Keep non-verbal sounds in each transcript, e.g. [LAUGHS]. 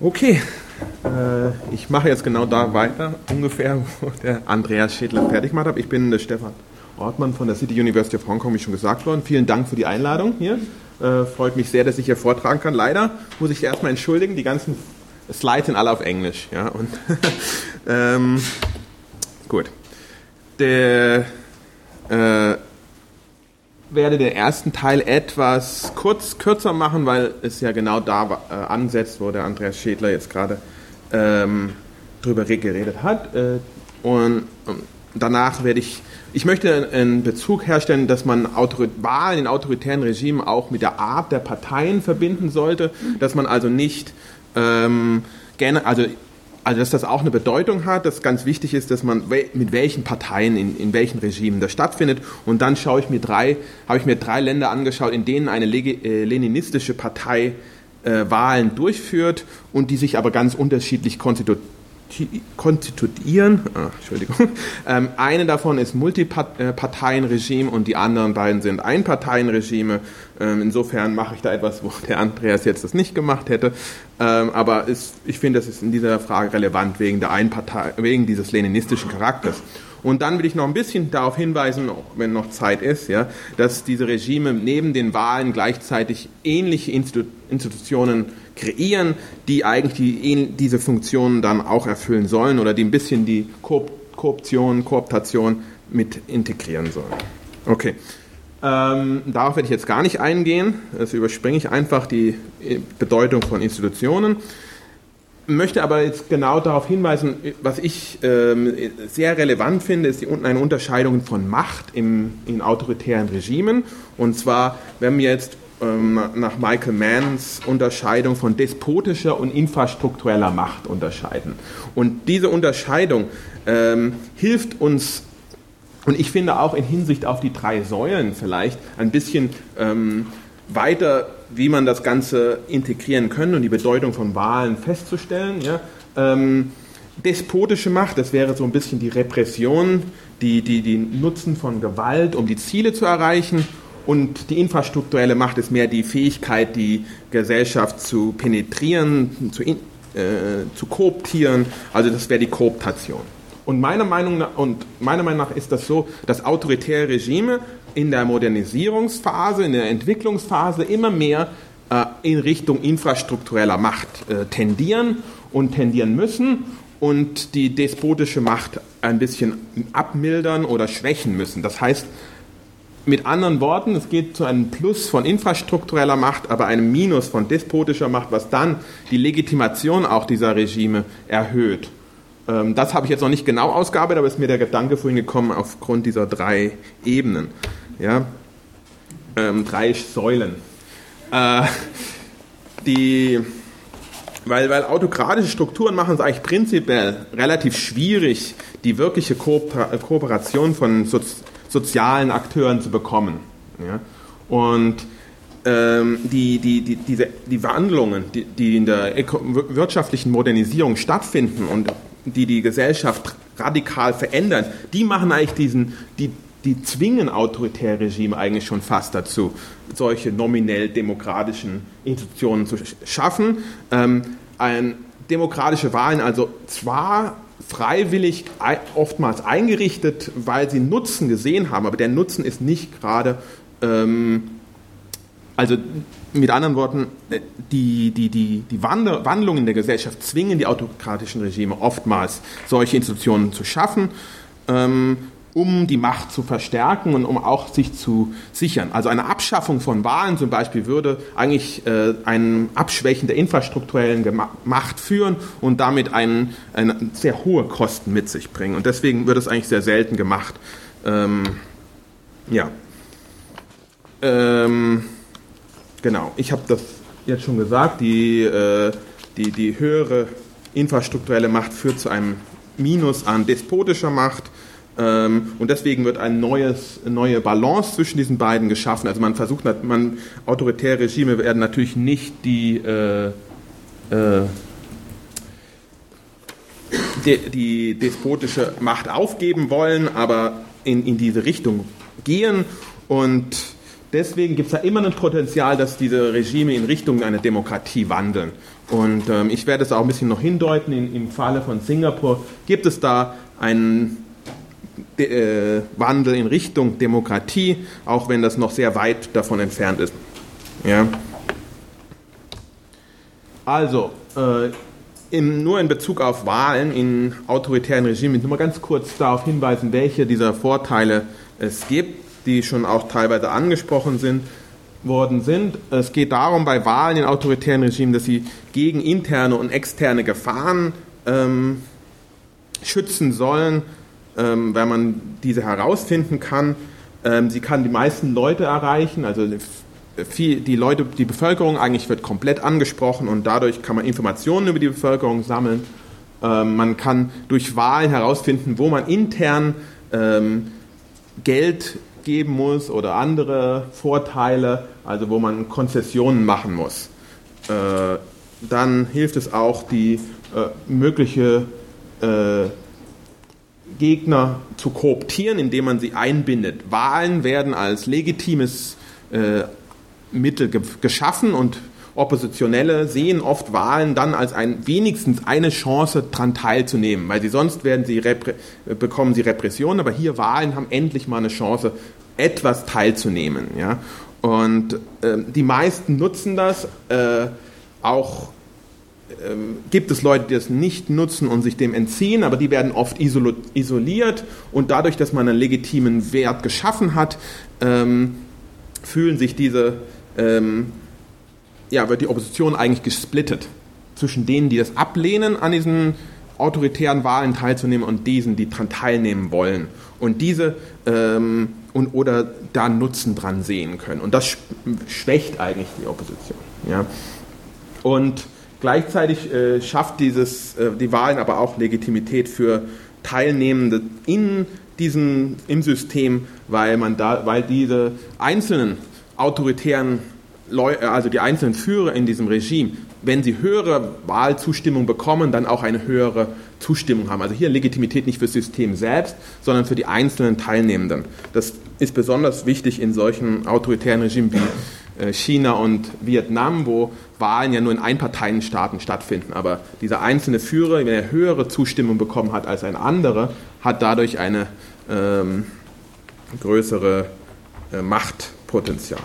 Okay, äh, ich mache jetzt genau da weiter, ungefähr, [LAUGHS] wo der Andreas Schädler fertig gemacht hat. Ich bin der Stefan Ortmann von der City University of Hong Kong, wie schon gesagt worden. Vielen Dank für die Einladung hier. Äh, freut mich sehr, dass ich hier vortragen kann. Leider muss ich erstmal entschuldigen, die ganzen Slides sind alle auf Englisch. Ja, und [LAUGHS] ähm, gut. Der äh, werde den ersten Teil etwas kurz kürzer machen, weil es ja genau da äh, ansetzt, wo der Andreas Schädler jetzt gerade ähm, drüber geredet hat. Äh, und, und, danach werde ich, ich möchte einen Bezug herstellen, dass man Autori Wahlen in autoritären Regimen auch mit der Art der Parteien verbinden sollte, dass man also nicht ähm, gerne, also also dass das auch eine Bedeutung hat, dass ganz wichtig ist, dass man mit welchen Parteien in, in welchen Regimen das stattfindet. Und dann schaue ich mir drei, habe ich mir drei Länder angeschaut, in denen eine äh, leninistische Partei äh, Wahlen durchführt und die sich aber ganz unterschiedlich konstituiert konstituieren. Ah, Entschuldigung. [LAUGHS] Ähm, eine davon ist Multiparteienregime und die anderen beiden sind Einparteienregime. Ähm, insofern mache ich da etwas, wo der Andreas jetzt das nicht gemacht hätte. Ähm, aber ist, ich finde, das ist in dieser Frage relevant wegen, der Einpartei, wegen dieses leninistischen Charakters. Und dann will ich noch ein bisschen darauf hinweisen, wenn noch Zeit ist, ja, dass diese Regime neben den Wahlen gleichzeitig ähnliche Institutionen kreieren, die eigentlich die, diese Funktionen dann auch erfüllen sollen oder die ein bisschen die Korruption, Kooptation mit integrieren sollen. Okay. Ähm, darauf werde ich jetzt gar nicht eingehen. Das überspringe ich einfach die Bedeutung von Institutionen. Möchte aber jetzt genau darauf hinweisen, was ich ähm, sehr relevant finde, ist die, eine Unterscheidung von Macht im, in autoritären Regimen. Und zwar, wenn wir jetzt ähm, nach Michael Manns Unterscheidung von despotischer und infrastruktureller Macht unterscheiden. Und diese Unterscheidung ähm, hilft uns, und ich finde auch in Hinsicht auf die drei Säulen vielleicht, ein bisschen ähm, weiter, wie man das Ganze integrieren kann und die Bedeutung von Wahlen festzustellen. Ja. Ähm, despotische Macht, das wäre so ein bisschen die Repression, die, die, die Nutzen von Gewalt, um die Ziele zu erreichen und die infrastrukturelle Macht ist mehr die Fähigkeit, die Gesellschaft zu penetrieren, zu, in, äh, zu kooptieren. Also das wäre die Kooptation. Und meiner, Meinung nach, und meiner Meinung nach ist das so, dass autoritäre Regime in der Modernisierungsphase, in der Entwicklungsphase immer mehr äh, in Richtung infrastruktureller Macht äh, tendieren und tendieren müssen und die despotische Macht ein bisschen abmildern oder schwächen müssen. Das heißt, mit anderen Worten, es geht zu einem Plus von infrastruktureller Macht, aber einem Minus von despotischer Macht, was dann die Legitimation auch dieser Regime erhöht. Ähm, das habe ich jetzt noch nicht genau ausgearbeitet, aber ist mir der Gedanke vorhin gekommen aufgrund dieser drei Ebenen. Ja? Ähm, drei Säulen. Äh, die, weil, weil autokratische Strukturen machen es eigentlich prinzipiell relativ schwierig, die wirkliche Kooperation von Sozi sozialen Akteuren zu bekommen. Ja? Und ähm, die, die, die, diese, die Wandlungen, die, die in der wirtschaftlichen Modernisierung stattfinden und die die Gesellschaft radikal verändern, die machen eigentlich diesen, die, die zwingen autoritäre Regime eigentlich schon fast dazu, solche nominell demokratischen Institutionen zu schaffen. Ähm, ein, demokratische Wahlen also zwar freiwillig oftmals eingerichtet, weil sie Nutzen gesehen haben, aber der Nutzen ist nicht gerade, ähm, also mit anderen Worten, äh, die, die, die, die Wandlungen in der Gesellschaft zwingen die autokratischen Regime oftmals, solche Institutionen zu schaffen. Ähm, um die Macht zu verstärken und um auch sich zu sichern. Also eine Abschaffung von Wahlen zum Beispiel würde eigentlich äh, ein Abschwächen der infrastrukturellen Macht führen und damit einen, eine sehr hohe Kosten mit sich bringen. Und deswegen wird es eigentlich sehr selten gemacht. Ähm, ja. Ähm, genau, ich habe das jetzt schon gesagt, die, äh, die, die höhere infrastrukturelle Macht führt zu einem Minus an despotischer Macht und deswegen wird ein neues, eine neue Balance zwischen diesen beiden geschaffen. Also man versucht, man, autoritäre Regime werden natürlich nicht die, äh, äh, die, die, despotische Macht aufgeben wollen, aber in, in diese Richtung gehen. Und deswegen gibt es da immer ein Potenzial, dass diese Regime in Richtung einer Demokratie wandeln. Und ähm, ich werde es auch ein bisschen noch hindeuten. In, Im Falle von Singapur gibt es da einen äh, Wandel in Richtung Demokratie, auch wenn das noch sehr weit davon entfernt ist. Ja. Also, äh, in, nur in Bezug auf Wahlen in autoritären Regimen, ich will mal ganz kurz darauf hinweisen, welche dieser Vorteile es gibt, die schon auch teilweise angesprochen sind, worden sind. Es geht darum, bei Wahlen in autoritären Regimen, dass sie gegen interne und externe Gefahren ähm, schützen sollen, ähm, wenn man diese herausfinden kann. Ähm, sie kann die meisten Leute erreichen, also viel, die Leute, die Bevölkerung eigentlich wird komplett angesprochen und dadurch kann man Informationen über die Bevölkerung sammeln. Ähm, man kann durch Wahlen herausfinden, wo man intern ähm, Geld geben muss oder andere Vorteile, also wo man Konzessionen machen muss. Äh, dann hilft es auch, die äh, mögliche äh, Gegner zu kooptieren, indem man sie einbindet. Wahlen werden als legitimes äh, Mittel ge geschaffen und Oppositionelle sehen oft Wahlen dann als ein, wenigstens eine Chance daran teilzunehmen, weil sie sonst werden sie bekommen sie Repression, aber hier Wahlen haben endlich mal eine Chance, etwas teilzunehmen. Ja? Und äh, die meisten nutzen das, äh, auch gibt es Leute, die das nicht nutzen und sich dem entziehen, aber die werden oft isoliert und dadurch, dass man einen legitimen Wert geschaffen hat, ähm, fühlen sich diese ähm, ja, wird die Opposition eigentlich gesplittet zwischen denen, die das ablehnen, an diesen autoritären Wahlen teilzunehmen und diesen, die daran teilnehmen wollen und diese ähm, und, oder da Nutzen dran sehen können. Und das schwächt eigentlich die Opposition. Ja. Und gleichzeitig äh, schafft dieses, äh, die Wahlen aber auch Legitimität für Teilnehmende in diesem, im System, weil, man da, weil diese einzelnen autoritären Leute, also die einzelnen Führer in diesem Regime, wenn sie höhere Wahlzustimmung bekommen, dann auch eine höhere Zustimmung haben. Also hier Legitimität nicht für das System selbst, sondern für die einzelnen Teilnehmenden. Das ist besonders wichtig in solchen autoritären Regimen wie äh, China und Vietnam, wo Wahlen ja nur in Einparteienstaaten stattfinden. Aber dieser einzelne Führer, wenn er höhere Zustimmung bekommen hat als ein anderer, hat dadurch eine ähm, größere äh, Machtpotenzial.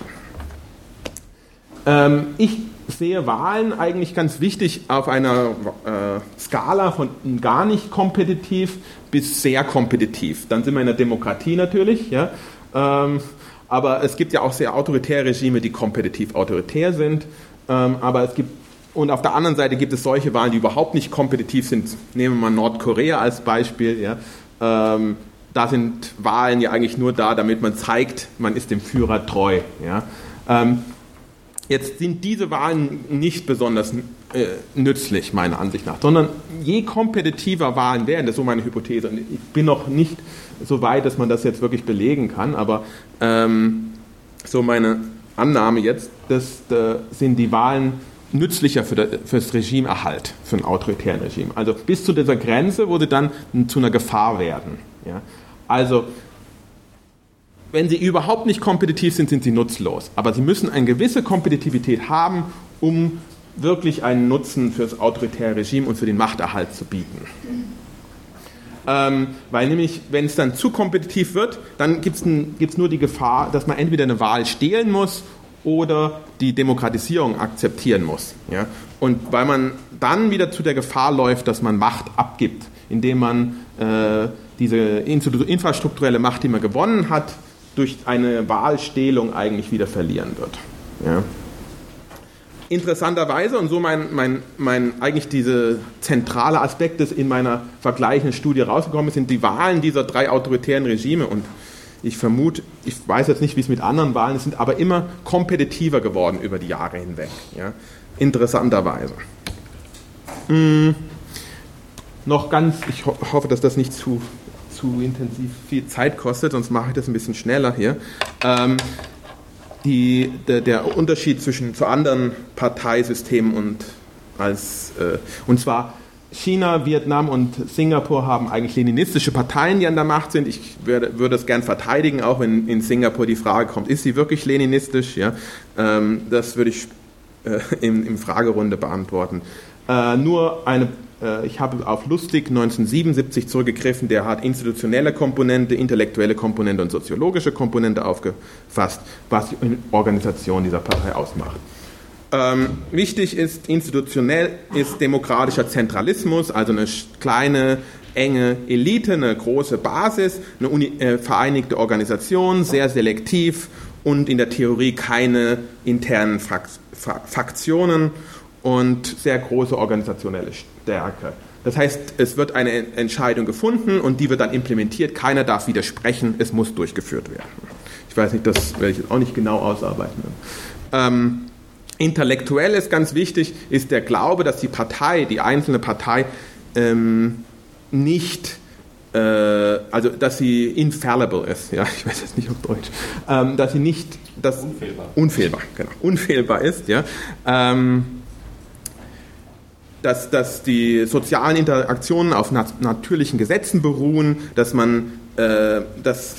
Ähm, ich sehe Wahlen eigentlich ganz wichtig auf einer äh, Skala von gar nicht kompetitiv bis sehr kompetitiv. Dann sind wir in der Demokratie natürlich, ja. Ähm, aber es gibt ja auch sehr autoritäre Regime, die kompetitiv autoritär sind. Ähm, aber es gibt und auf der anderen Seite gibt es solche Wahlen, die überhaupt nicht kompetitiv sind. Nehmen wir mal Nordkorea als Beispiel. Ja. Ähm, da sind Wahlen ja eigentlich nur da, damit man zeigt, man ist dem Führer treu. Ja. Ähm, Jetzt sind diese Wahlen nicht besonders äh, nützlich, meiner Ansicht nach, sondern je kompetitiver Wahlen werden, das ist so meine Hypothese. Und ich bin noch nicht so weit, dass man das jetzt wirklich belegen kann, aber ähm, so meine Annahme jetzt, das äh, sind die Wahlen nützlicher für das Regimeerhalt, für ein autoritären Regime. Also bis zu dieser Grenze, wo sie dann zu einer Gefahr werden. Ja? Also wenn sie überhaupt nicht kompetitiv sind, sind sie nutzlos. Aber sie müssen eine gewisse Kompetitivität haben, um wirklich einen Nutzen für das autoritäre Regime und für den Machterhalt zu bieten. Ähm, weil nämlich, wenn es dann zu kompetitiv wird, dann gibt es nur die Gefahr, dass man entweder eine Wahl stehlen muss oder die Demokratisierung akzeptieren muss. Ja? Und weil man dann wieder zu der Gefahr läuft, dass man Macht abgibt, indem man äh, diese infrastrukturelle Macht, die man gewonnen hat, durch eine Wahlstehlung eigentlich wieder verlieren wird. Ja. Interessanterweise, und so mein, mein, mein eigentlich dieser zentrale Aspekt, das in meiner vergleichenden Studie rausgekommen ist, sind die Wahlen dieser drei autoritären Regime. Und ich vermute, ich weiß jetzt nicht, wie es mit anderen Wahlen ist, sind aber immer kompetitiver geworden über die Jahre hinweg. Ja. Interessanterweise. Hm. Noch ganz, ich ho hoffe, dass das nicht zu zu intensiv viel Zeit kostet, sonst mache ich das ein bisschen schneller hier. Ähm, die, der, der, Unterschied zwischen zu anderen Parteisystemen und als äh, und zwar China, Vietnam und Singapur haben eigentlich leninistische Parteien, die an der Macht sind. Ich würde, würde es gern verteidigen, auch wenn in Singapur die Frage kommt, ist sie wirklich leninistisch? Ja, ähm, das würde ich äh, im, im Fragerunde beantworten. Äh, nur eine, ich habe auf Lustig 1977 zurückgegriffen, der hat institutionelle Komponente, intellektuelle Komponente und soziologische Komponente aufgefasst, was die Organisation dieser Partei ausmacht. Ähm, wichtig ist, institutionell ist demokratischer Zentralismus, also eine kleine, enge Elite, eine große Basis, eine uni, äh, vereinigte Organisation, sehr selektiv und in der Theorie keine internen Frak Faktionen und sehr große organisationelle Stärke. Das heißt, es wird eine Entscheidung gefunden und die wird dann implementiert. Keiner darf widersprechen, es muss durchgeführt werden. Ich weiß nicht, das werde ich jetzt auch nicht genau ausarbeiten. Ähm, Intellektuell ist ganz wichtig, ist der Glaube, dass die Partei, die einzelne Partei, ähm, nicht, äh, also dass sie infallible ist, ja, ich weiß jetzt nicht auf Deutsch, ähm, dass sie nicht, dass, unfehlbar, unfehlbar, genau, unfehlbar ist, ja, ähm, dass, dass die sozialen Interaktionen auf nat natürlichen Gesetzen beruhen, dass man, äh, dass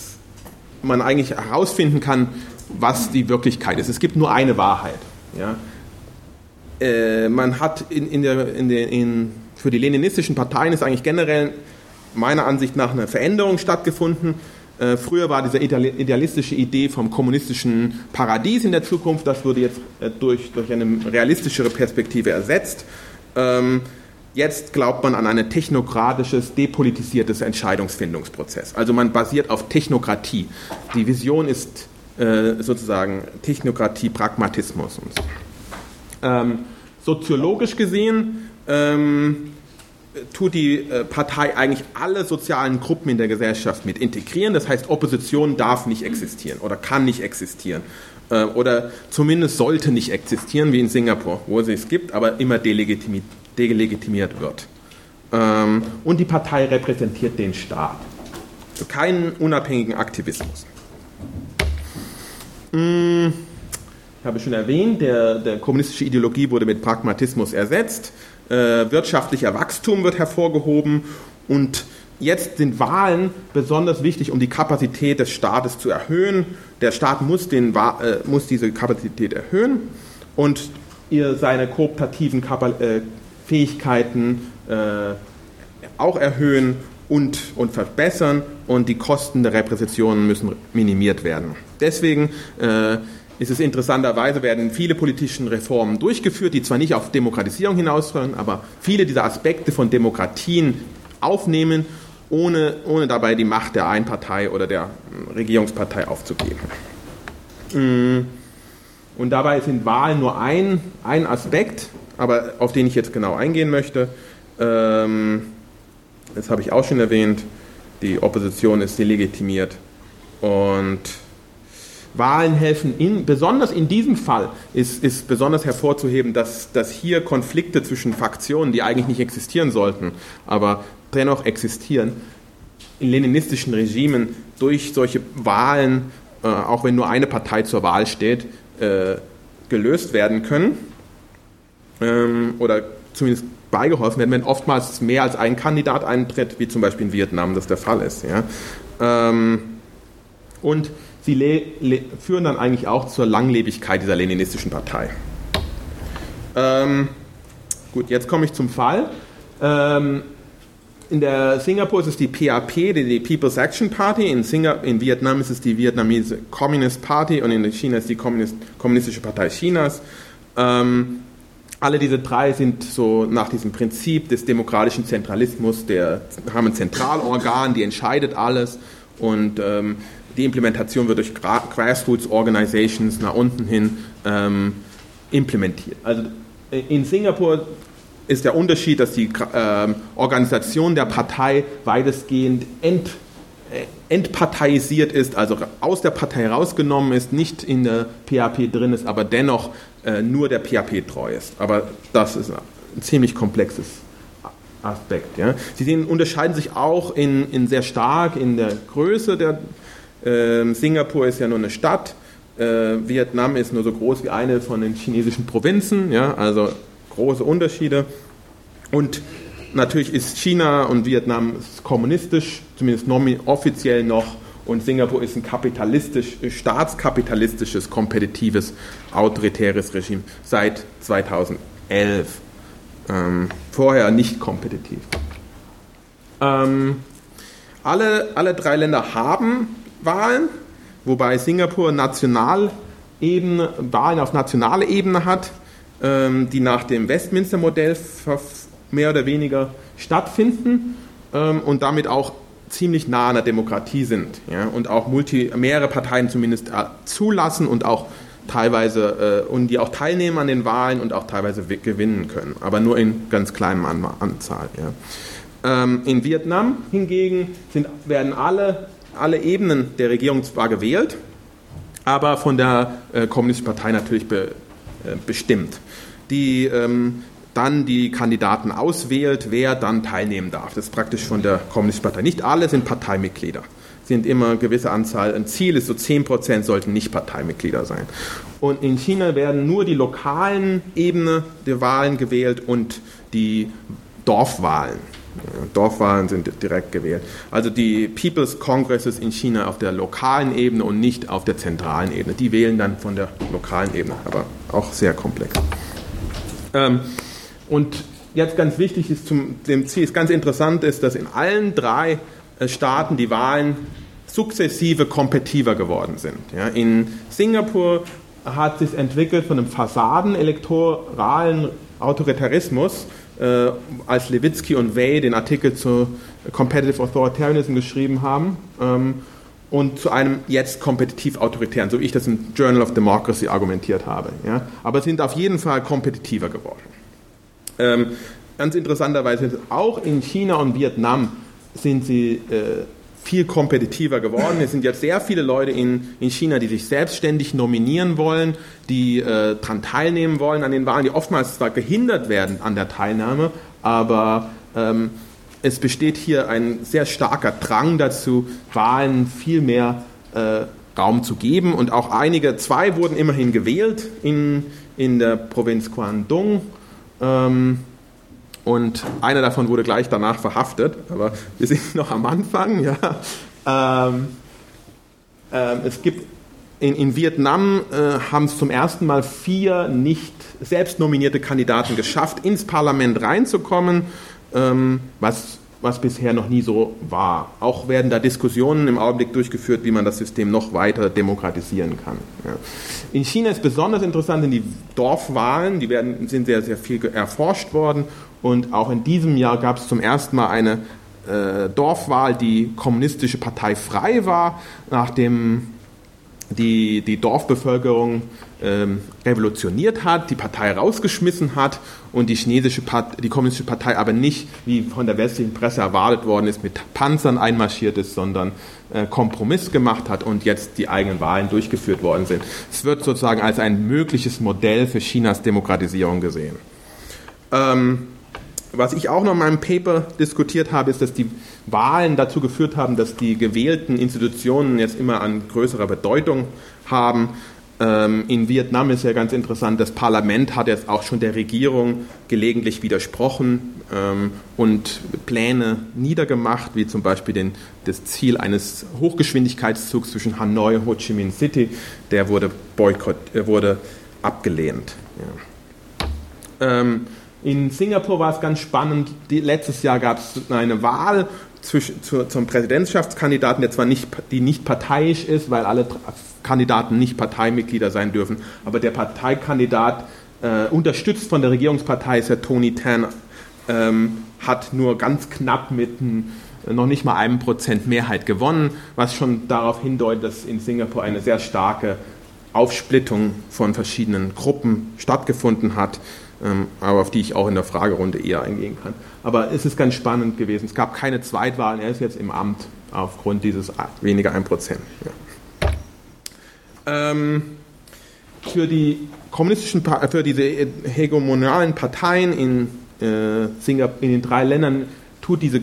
man eigentlich herausfinden kann, was die Wirklichkeit ist. Es gibt nur eine Wahrheit. Ja? Äh, man hat in, in der, in der, in, für die leninistischen Parteien ist eigentlich generell meiner Ansicht nach eine Veränderung stattgefunden. Äh, früher war diese idealistische Idee vom kommunistischen Paradies in der Zukunft, das wurde jetzt äh, durch, durch eine realistischere Perspektive ersetzt. Ähm, jetzt glaubt man an ein technokratisches, depolitisiertes Entscheidungsfindungsprozess. Also man basiert auf Technokratie. Die Vision ist äh, sozusagen Technokratie, Pragmatismus und so. Ähm, soziologisch gesehen ähm, tut die äh, Partei eigentlich alle sozialen Gruppen in der Gesellschaft mit integrieren. Das heißt, Opposition darf nicht existieren oder kann nicht existieren äh, oder zumindest sollte nicht existieren, wie in Singapur, wo sie es gibt, aber immer delegitimiert, delegitimiert wird. Ähm, und die Partei repräsentiert den Staat. Also keinen unabhängigen Aktivismus. Hm, ich habe schon erwähnt, der, der kommunistische Ideologie wurde mit Pragmatismus ersetzt, äh, wirtschaftlicher Wachstum wird hervorgehoben und jetzt sind Wahlen besonders wichtig, um die Kapazität des Staates zu erhöhen. Der Staat muss, den, äh, muss diese Kapazität erhöhen und ihr seine kooptativen Kap äh, Fähigkeiten äh, auch erhöhen und, und verbessern und die Kosten der Repräsentationen müssen minimiert werden. Deswegen äh, ist es interessanterweise, werden viele politische Reformen durchgeführt, die zwar nicht auf Demokratisierung hinausführen, aber viele dieser Aspekte von Demokratien aufnehmen, ohne, ohne dabei die Macht der Einpartei oder der hm, Regierungspartei aufzugeben. Mm. Und dabei sind Wahlen nur ein, ein Aspekt, aber auf den ich jetzt genau eingehen möchte. Ähm, das habe ich auch schon erwähnt. Die Opposition ist delegitimiert und Wahlen helfen, in, besonders in diesem Fall ist, ist besonders hervorzuheben, dass, dass hier Konflikte zwischen Fraktionen, die eigentlich nicht existieren sollten, aber dennoch existieren, in leninistischen Regimen durch solche Wahlen, äh, auch wenn nur eine Partei zur Wahl steht, äh, gelöst werden können ähm, oder zumindest beigeholfen werden, wenn oftmals mehr als ein Kandidat eintritt, wie zum Beispiel in Vietnam das der Fall ist. Ja? Ähm, und sie führen dann eigentlich auch zur Langlebigkeit dieser leninistischen Partei. Ähm, gut, jetzt komme ich zum Fall. Ähm, in der Singapur ist es die PAP, die, People's Action Party. In, in Vietnam ist es die Vietnamese Communist Party und in China ist die Kommunist, Kommunistische Partei Chinas. Ähm, alle diese drei sind so nach diesem Prinzip des demokratischen Zentralismus, der haben ein Zentralorgan, die entscheidet alles und ähm, die Implementation wird durch Grassroots Organizations nach unten hin ähm, implementiert. Also äh, in Singapur ist der Unterschied, dass die äh, Organisation der Partei weitestgehend ent, äh, entparteisiert ist, also aus der Partei rausgenommen ist, nicht in der PAP drin ist, aber dennoch äh, nur der PAP treu ist. Aber das ist ein ziemlich komplexes Aspekt. Ja. Sie sehen, unterscheiden sich auch in, in sehr stark in der Größe der ähm, Singapur ist ja nur eine Stadt. Äh, Vietnam ist nur so groß wie eine von den chinesischen Provinzen. Ja, also große Unterschiede. Und natürlich ist China und Vietnam kommunistisch, zumindest offiziell noch, und Singapur ist ein kapitalistisch, staatskapitalistisches, kompetitives, autoritäres Regime seit 2011. Ähm, vorher nicht kompetitiv. Ähm, alle, alle drei Länder haben Wahlen, wobei Singapur Nationalebene, Wahlen auf nationaler Ebene hat, ähm, die nach dem Westminster-Modell mehr oder weniger stattfinden ähm, und damit auch ziemlich nah an der Demokratie sind ja, und auch multi, mehrere Parteien zumindest äh, zulassen und auch teilweise äh, und die auch teilnehmen an den Wahlen und auch teilweise gewinnen können, aber nur in ganz kleinem An Anzahl. Ja. Ähm, in Vietnam hingegen sind, werden alle, alle Ebenen der Regierung zwar gewählt, aber von der äh, Kommunistischen Partei natürlich be, äh, bestimmt. Die ähm, dann die Kandidaten auswählt, wer dann teilnehmen darf. Das ist praktisch von der Kommunistischen Partei. Nicht alle sind Parteimitglieder. Sind immer eine gewisse Anzahl. Ein Ziel ist so 10% sollten nicht Parteimitglieder sein. Und in China werden nur die lokalen Ebene der Wahlen gewählt und die Dorfwahlen. Dorfwahlen sind direkt gewählt. Also die People's Congresses in China auf der lokalen Ebene und nicht auf der zentralen Ebene. Die wählen dann von der lokalen Ebene, aber auch sehr komplex. Ähm, und jetzt ganz wichtig ist zum dem Ziel, ist ganz interessant ist, dass in allen drei äh, Staaten die Wahlen sukzessive kompetitiver geworden sind. Ja, in Singapur hat sich entwickelt von einem fassadenelektoralen Autoritarismus, äh, als Levitsky und Wei den Artikel zu Competitive Authoritarianism geschrieben haben, ähm, und zu einem jetzt kompetitiv autoritären, so wie ich das im Journal of Democracy argumentiert habe. Ja. Aber sind auf jeden Fall kompetitiver geworden. Ähm, ganz interessanterweise auch in China und Vietnam sind sie äh, viel kompetitiver geworden. Es sind jetzt sehr viele Leute in, in China, die sich selbstständig nominieren wollen, die äh, daran teilnehmen wollen an den Wahlen, die oftmals zwar gehindert werden an der Teilnahme, aber ähm, es besteht hier ein sehr starker Drang dazu, Wahlen viel mehr äh, Raum zu geben. Und auch einige, zwei wurden immerhin gewählt in, in der Provinz Guangdong ähm, und einer davon wurde gleich danach verhaftet, aber wir sind [LAUGHS] noch am Anfang. Ja. Ähm, ähm, es gibt in, in Vietnam äh, haben es zum ersten Mal vier nicht selbst nominierte Kandidaten geschafft, ins Parlament reinzukommen, ähm, was was bisher noch nie so war. Auch werden da Diskussionen im Augenblick durchgeführt, wie man das System noch weiter demokratisieren kann. Ja. In China ist besonders interessant sind die Dorfwahlen, die werden, sind sehr, sehr viel erforscht worden und auch in diesem Jahr gab es zum ersten Mal eine äh, Dorfwahl, die kommunistische Partei frei war, nachdem die, die Dorfbevölkerung ähm, revolutioniert hat, die Partei rausgeschmissen hat und die chinesische die kommunistische Partei aber nicht, wie von der westlichen Presse erwartet worden ist, mit Panzern einmarschiert ist, sondern äh, Kompromiss gemacht hat und jetzt die eigenen Wahlen durchgeführt worden sind. Es wird sozusagen als ein mögliches Modell für Chinas Demokratisierung gesehen. Ähm, was ich auch noch in meinem Paper diskutiert habe, ist, dass die Wahlen dazu geführt haben, dass die gewählten Institutionen jetzt immer an größerer Bedeutung haben. Ähm, in Vietnam ist ja ganz interessant, das Parlament hat jetzt auch schon der Regierung gelegentlich widersprochen ähm, und Pläne niedergemacht, wie zum Beispiel den, das Ziel eines Hochgeschwindigkeitszugs zwischen Hanoi und Ho Chi Minh City, der wurde, boykott, wurde abgelehnt. Ja. Ähm, in Singapur war es ganz spannend. Die, letztes Jahr gab es eine Wahl zwischen, zu, zum Präsidentschaftskandidaten, der zwar nicht, die nicht parteiisch ist, weil alle Kandidaten nicht Parteimitglieder sein dürfen, aber der Parteikandidat, äh, unterstützt von der Regierungspartei, ist der Tony Tan, ähm, hat nur ganz knapp mit ein, noch nicht mal einem Prozent Mehrheit gewonnen, was schon darauf hindeutet, dass in Singapur eine sehr starke Aufsplittung von verschiedenen Gruppen stattgefunden hat aber auf die ich auch in der Fragerunde eher eingehen kann. Aber es ist ganz spannend gewesen. Es gab keine Zweitwahlen, er ist jetzt im Amt aufgrund dieses weniger 1%. Ja. Ähm, für die kommunistischen, für diese hegemonialen Parteien in, äh, Singapur, in den drei Ländern tut diese,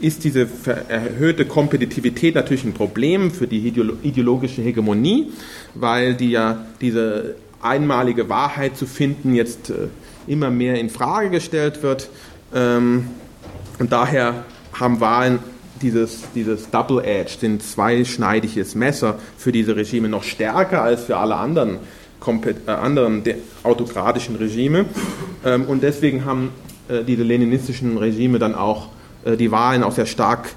ist diese erhöhte Kompetitivität natürlich ein Problem für die ideologische Hegemonie, weil die ja diese einmalige Wahrheit zu finden jetzt äh, immer mehr in Frage gestellt wird. Ähm, und daher haben Wahlen dieses, dieses Double-Edge, den zweischneidiges Messer für diese Regime noch stärker als für alle anderen, äh, anderen autokratischen Regime. Ähm, und deswegen haben äh, diese leninistischen Regime dann auch die Wahlen auch sehr stark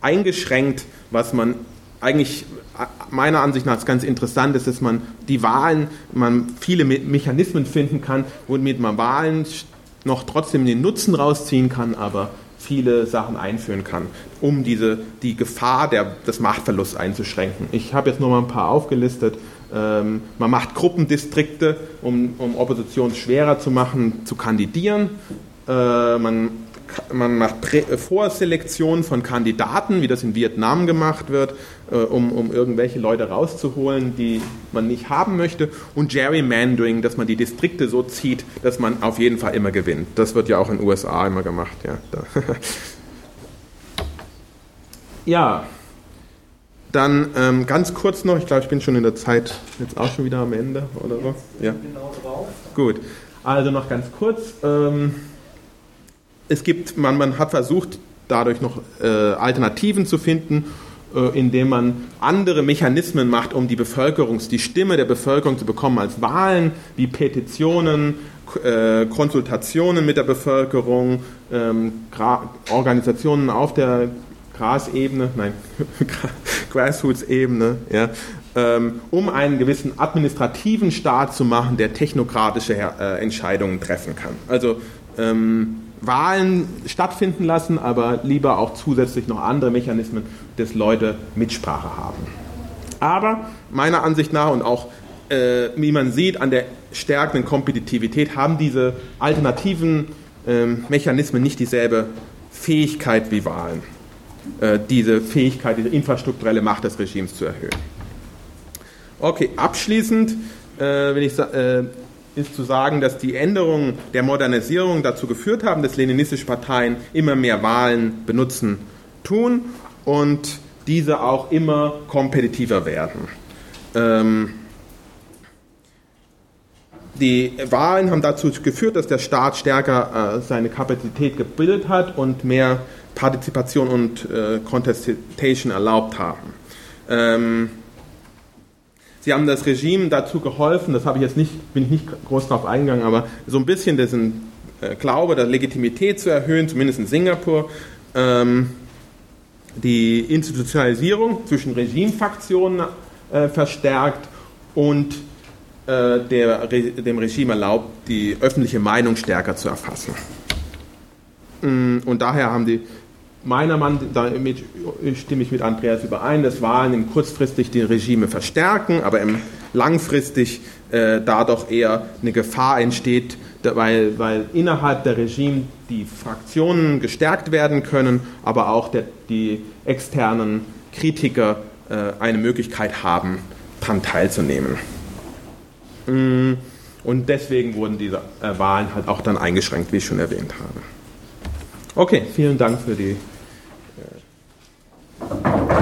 eingeschränkt, was man eigentlich meiner Ansicht nach ganz interessant ist, dass man die Wahlen, man viele Mechanismen finden kann, womit man Wahlen noch trotzdem den Nutzen rausziehen kann, aber viele Sachen einführen kann, um diese, die Gefahr der, des Machtverlusts einzuschränken. Ich habe jetzt nur mal ein paar aufgelistet. Ähm, man macht Gruppendistrikte, um, um Opposition schwerer zu machen, zu kandidieren. Äh, man man macht Prä äh, Vorselektion von Kandidaten, wie das in Vietnam gemacht wird, äh, um, um irgendwelche Leute rauszuholen, die man nicht haben möchte. Und Gerrymandering, dass man die Distrikte so zieht, dass man auf jeden Fall immer gewinnt. Das wird ja auch in den USA immer gemacht. Ja, [LAUGHS] ja. dann ähm, ganz kurz noch, ich glaube, ich bin schon in der Zeit jetzt auch schon wieder am Ende oder so. Ja. Genau drauf. Gut, also noch ganz kurz. Ähm, es gibt, man, man hat versucht, dadurch noch äh, Alternativen zu finden, äh, indem man andere Mechanismen macht, um die Bevölkerung, die Stimme der Bevölkerung zu bekommen als Wahlen, wie Petitionen, äh, Konsultationen mit der Bevölkerung, ähm, Organisationen auf der Grasebene, nein, [LAUGHS] Grassroots-Ebene, ja, ähm, um einen gewissen administrativen Staat zu machen, der technokratische äh, Entscheidungen treffen kann. Also ähm, Wahlen stattfinden lassen, aber lieber auch zusätzlich noch andere Mechanismen, dass Leute Mitsprache haben. Aber meiner Ansicht nach und auch äh, wie man sieht an der stärkenden Kompetitivität haben diese alternativen äh, Mechanismen nicht dieselbe Fähigkeit wie Wahlen, äh, diese Fähigkeit, diese infrastrukturelle Macht des Regimes zu erhöhen. Okay, abschließend, äh, wenn ich äh, ist zu sagen, dass die Änderungen der Modernisierung dazu geführt haben, dass leninistische Parteien immer mehr Wahlen benutzen tun und diese auch immer kompetitiver werden. Ähm, die Wahlen haben dazu geführt, dass der Staat stärker äh, seine Kapazität gebildet hat und mehr Partizipation und äh, Contestation erlaubt haben. Ähm, Sie haben das Regime dazu geholfen, das habe ich jetzt nicht, bin ich nicht groß darauf eingegangen, aber so ein bisschen diesen äh, Glaube der Legitimität zu erhöhen, zumindest in Singapur. Ähm, die Institutionalisierung zwischen Regimefraktionen äh, verstärkt und äh, der, dem Regime erlaubt, die öffentliche Meinung stärker zu erfassen. Mm, und daher haben die meiner Meinung nach stimme ich mit Andreas überein, dass Wahlen kurzfristig die Regime verstärken, aber im langfristig äh, dadurch eher eine Gefahr entsteht, weil, weil innerhalb der Regime die Fraktionen gestärkt werden können, aber auch der, die externen Kritiker äh, eine Möglichkeit haben, daran teilzunehmen. Mm, und deswegen wurden diese äh, Wahlen halt auch dann eingeschränkt, wie ich schon erwähnt habe. Okay, vielen Dank für die Thank you.